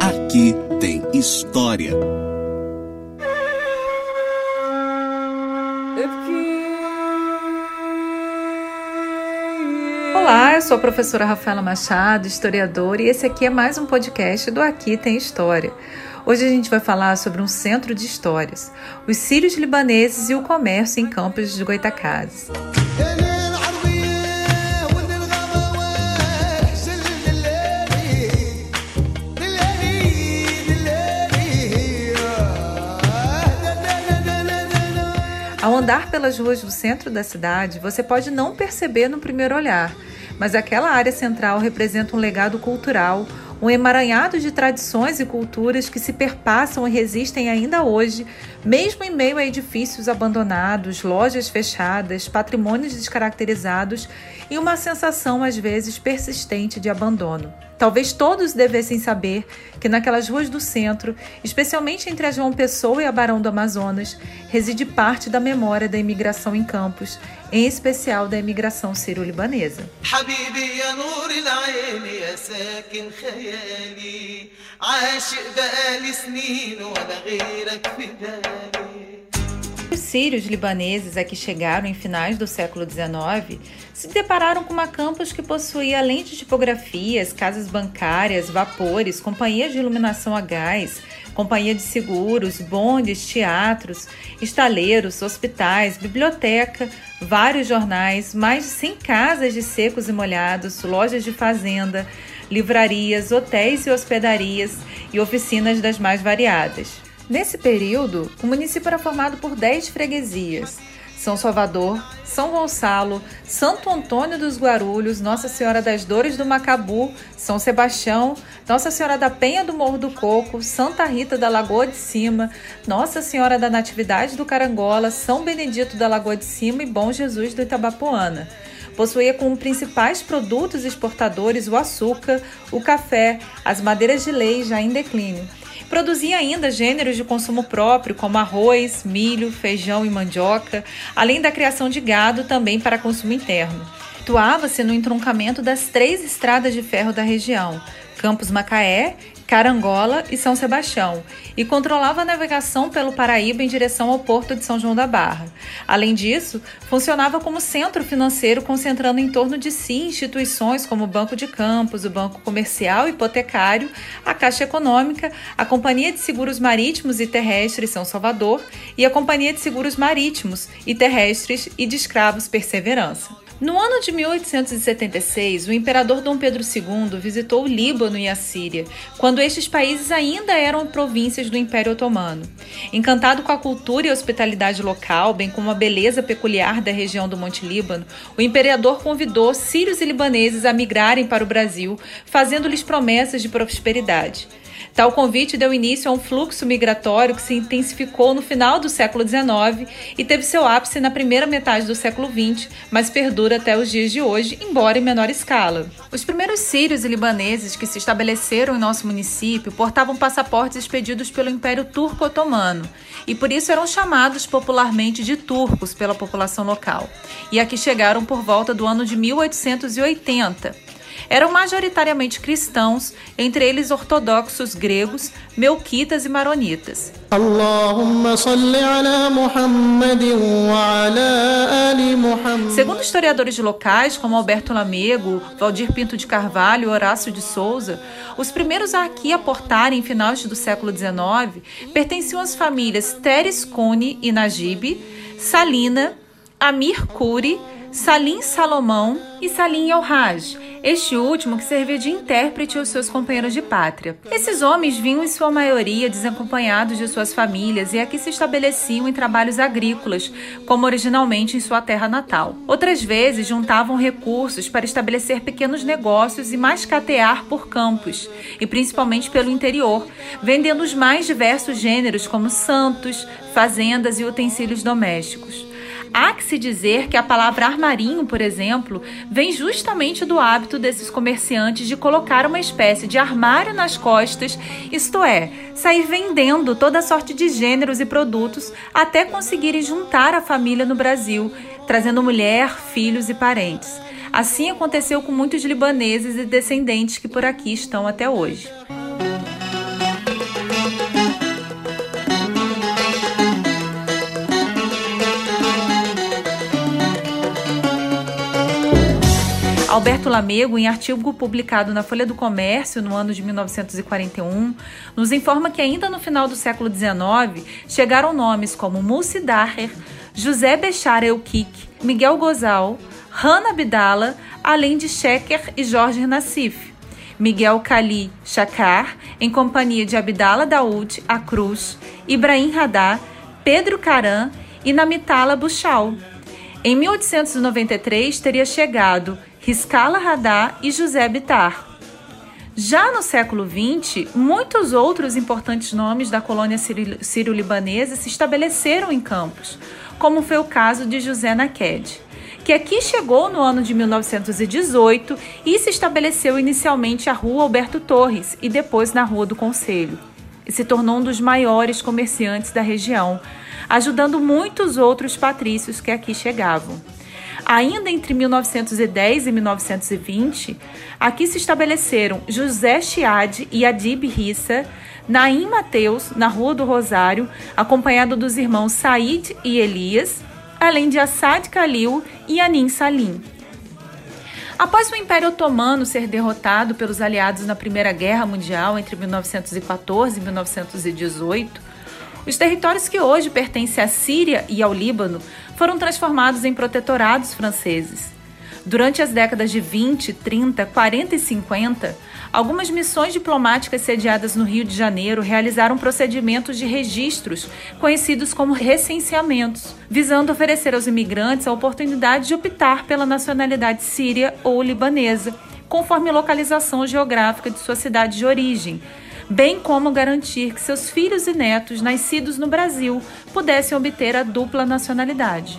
Aqui tem história. Olá, eu sou a professora Rafaela Machado, historiadora, e esse aqui é mais um podcast do Aqui Tem História. Hoje a gente vai falar sobre um centro de histórias, os sírios libaneses e o comércio em campos de Goitacazes. Ao andar pelas ruas do centro da cidade, você pode não perceber no primeiro olhar, mas aquela área central representa um legado cultural, um emaranhado de tradições e culturas que se perpassam e resistem ainda hoje, mesmo em meio a edifícios abandonados, lojas fechadas, patrimônios descaracterizados e uma sensação às vezes persistente de abandono. Talvez todos devessem saber que naquelas ruas do centro, especialmente entre a João Pessoa e a Barão do Amazonas, reside parte da memória da imigração em Campos, em especial da imigração sírio-libanesa. Os sírios libaneses a que chegaram em finais do século XIX se depararam com uma campus que possuía, além de tipografias, casas bancárias, vapores, companhias de iluminação a gás, companhia de seguros, bondes, teatros, estaleiros, hospitais, biblioteca, vários jornais, mais de 100 casas de secos e molhados, lojas de fazenda, livrarias, hotéis e hospedarias e oficinas das mais variadas. Nesse período, o município era formado por 10 freguesias: São Salvador, São Gonçalo, Santo Antônio dos Guarulhos, Nossa Senhora das Dores do Macabu, São Sebastião, Nossa Senhora da Penha do Morro do Coco, Santa Rita da Lagoa de Cima, Nossa Senhora da Natividade do Carangola, São Benedito da Lagoa de Cima e Bom Jesus do Itabapoana possuía como principais produtos exportadores o açúcar, o café, as madeiras de lei já em declínio. Produzia ainda gêneros de consumo próprio, como arroz, milho, feijão e mandioca, além da criação de gado também para consumo interno. Atuava-se no entroncamento das três estradas de ferro da região, Campos Macaé, Carangola e São Sebastião, e controlava a navegação pelo Paraíba em direção ao porto de São João da Barra. Além disso, funcionava como centro financeiro, concentrando em torno de si instituições como o Banco de Campos, o Banco Comercial e Hipotecário, a Caixa Econômica, a Companhia de Seguros Marítimos e Terrestres São Salvador e a Companhia de Seguros Marítimos e Terrestres e de Escravos Perseverança. No ano de 1876, o imperador Dom Pedro II visitou o Líbano e a Síria, quando estes países ainda eram províncias do Império Otomano. Encantado com a cultura e a hospitalidade local, bem como a beleza peculiar da região do Monte Líbano, o imperador convidou sírios e libaneses a migrarem para o Brasil, fazendo-lhes promessas de prosperidade. Tal convite deu início a um fluxo migratório que se intensificou no final do século XIX e teve seu ápice na primeira metade do século XX, mas perdura até os dias de hoje, embora em menor escala. Os primeiros sírios e libaneses que se estabeleceram em nosso município portavam passaportes expedidos pelo Império Turco Otomano e por isso eram chamados popularmente de turcos pela população local. E aqui chegaram por volta do ano de 1880 eram majoritariamente cristãos, entre eles ortodoxos gregos, melquitas e maronitas. Segundo historiadores locais, como Alberto Lamego, Valdir Pinto de Carvalho e Horácio de Souza, os primeiros a aqui aportarem em finais do século XIX pertenciam às famílias Teres Cune e Najib, Salina, Amir Curi, Salim Salomão e Salim El-Haj, este último que servia de intérprete aos seus companheiros de pátria. Esses homens vinham em sua maioria desacompanhados de suas famílias e aqui se estabeleciam em trabalhos agrícolas, como originalmente em sua terra natal. Outras vezes juntavam recursos para estabelecer pequenos negócios e mascatear por campos, e principalmente pelo interior, vendendo os mais diversos gêneros como santos, fazendas e utensílios domésticos. Há que se dizer que a palavra armarinho, por exemplo, vem justamente do hábito desses comerciantes de colocar uma espécie de armário nas costas, isto é, sair vendendo toda sorte de gêneros e produtos até conseguirem juntar a família no Brasil, trazendo mulher, filhos e parentes. Assim aconteceu com muitos libaneses e descendentes que por aqui estão até hoje. Alberto Lamego, em artigo publicado na Folha do Comércio no ano de 1941, nos informa que ainda no final do século XIX chegaram nomes como Mulci Daher, José Bechar Eukik, Miguel Gozal, Hanna Abdala, além de Sheker e Jorge Nassif. Miguel Kali Chakar, em companhia de Abdala Daoud Cruz, Ibrahim Radar, Pedro Caran e Namitala Buchal. Em 1893 teria chegado Riscala Radar e José Bitar. Já no século XX, muitos outros importantes nomes da colônia sírio-libanesa se estabeleceram em Campos, como foi o caso de José Naked, que aqui chegou no ano de 1918 e se estabeleceu inicialmente à Rua Alberto Torres e depois na Rua do Conselho, e se tornou um dos maiores comerciantes da região, ajudando muitos outros patrícios que aqui chegavam. Ainda entre 1910 e 1920, aqui se estabeleceram José Chiade e Adib Rissa, Naim Mateus, na Rua do Rosário, acompanhado dos irmãos Said e Elias, além de Assad Khalil e Anin Salim. Após o Império Otomano ser derrotado pelos aliados na Primeira Guerra Mundial entre 1914 e 1918, os territórios que hoje pertencem à Síria e ao Líbano foram transformados em protetorados franceses. Durante as décadas de 20, 30, 40 e 50, algumas missões diplomáticas sediadas no Rio de Janeiro realizaram procedimentos de registros, conhecidos como recenseamentos, visando oferecer aos imigrantes a oportunidade de optar pela nacionalidade síria ou libanesa, conforme localização geográfica de sua cidade de origem, bem como garantir que seus filhos e netos nascidos no Brasil pudessem obter a dupla nacionalidade.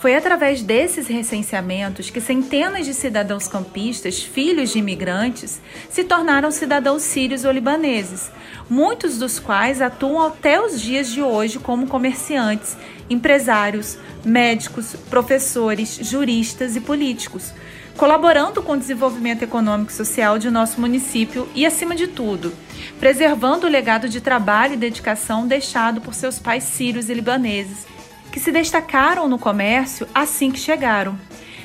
Foi através desses recenseamentos que centenas de cidadãos campistas, filhos de imigrantes, se tornaram cidadãos sírios ou libaneses, muitos dos quais atuam até os dias de hoje como comerciantes, empresários, médicos, professores, juristas e políticos, colaborando com o desenvolvimento econômico e social de nosso município e, acima de tudo, preservando o legado de trabalho e dedicação deixado por seus pais sírios e libaneses, que se destacaram no comércio assim que chegaram.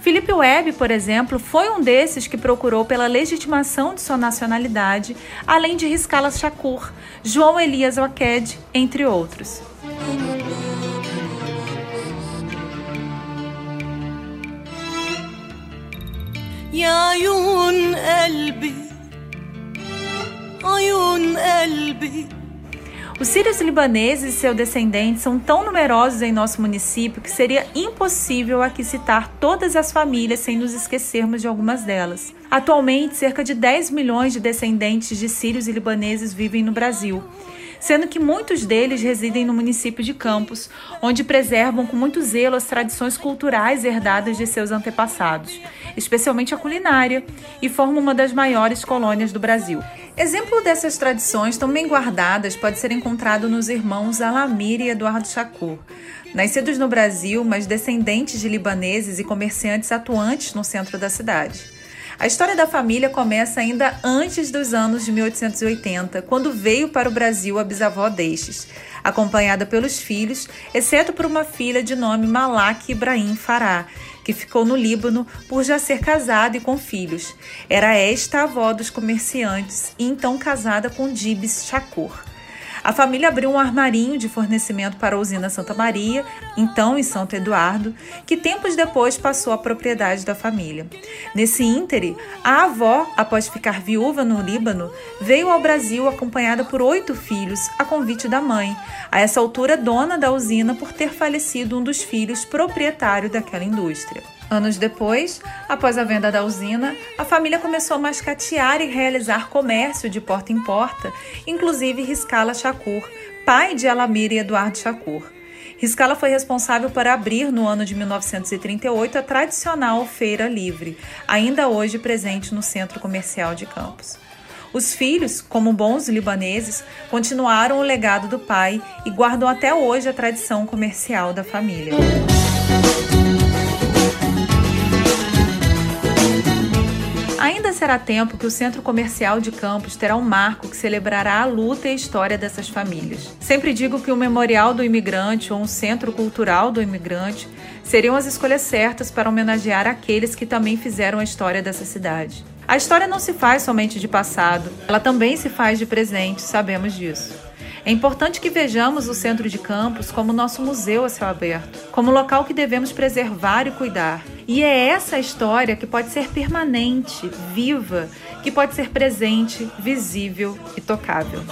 Felipe Webb, por exemplo, foi um desses que procurou pela legitimação de sua nacionalidade, além de Riscala Shakur, João Elias Waked, entre outros. يا عيون قلبي عيون قلبي Os sírios libaneses e seus descendentes são tão numerosos em nosso município que seria impossível aqui citar todas as famílias sem nos esquecermos de algumas delas. Atualmente, cerca de 10 milhões de descendentes de sírios e libaneses vivem no Brasil sendo que muitos deles residem no município de Campos, onde preservam com muito zelo as tradições culturais herdadas de seus antepassados, especialmente a culinária, e formam uma das maiores colônias do Brasil. Exemplo dessas tradições tão bem guardadas pode ser encontrado nos irmãos Alamir e Eduardo Shakur. Nascidos no Brasil, mas descendentes de libaneses e comerciantes atuantes no centro da cidade. A história da família começa ainda antes dos anos de 1880, quando veio para o Brasil a bisavó Deixes, acompanhada pelos filhos, exceto por uma filha de nome Malak Ibrahim Fará, que ficou no Líbano por já ser casada e com filhos. Era esta a avó dos comerciantes e então casada com Dibs Shakur. A família abriu um armarinho de fornecimento para a usina Santa Maria, então em Santo Eduardo, que tempos depois passou à propriedade da família. Nesse íntere, a avó, após ficar viúva no Líbano, veio ao Brasil acompanhada por oito filhos, a convite da mãe, a essa altura dona da usina por ter falecido um dos filhos proprietário daquela indústria. Anos depois, após a venda da usina, a família começou a mascatear e realizar comércio de porta em porta, inclusive Riscala Shakur, pai de Alamir e Eduardo Shakur. Riscala foi responsável por abrir, no ano de 1938, a tradicional Feira Livre, ainda hoje presente no Centro Comercial de Campos. Os filhos, como bons libaneses, continuaram o legado do pai e guardam até hoje a tradição comercial da família. Será tempo que o Centro Comercial de Campos terá um marco que celebrará a luta e a história dessas famílias. Sempre digo que o Memorial do Imigrante ou um Centro Cultural do Imigrante seriam as escolhas certas para homenagear aqueles que também fizeram a história dessa cidade. A história não se faz somente de passado, ela também se faz de presente, sabemos disso. É importante que vejamos o centro de campus como nosso museu a céu aberto, como local que devemos preservar e cuidar. E é essa história que pode ser permanente, viva, que pode ser presente, visível e tocável.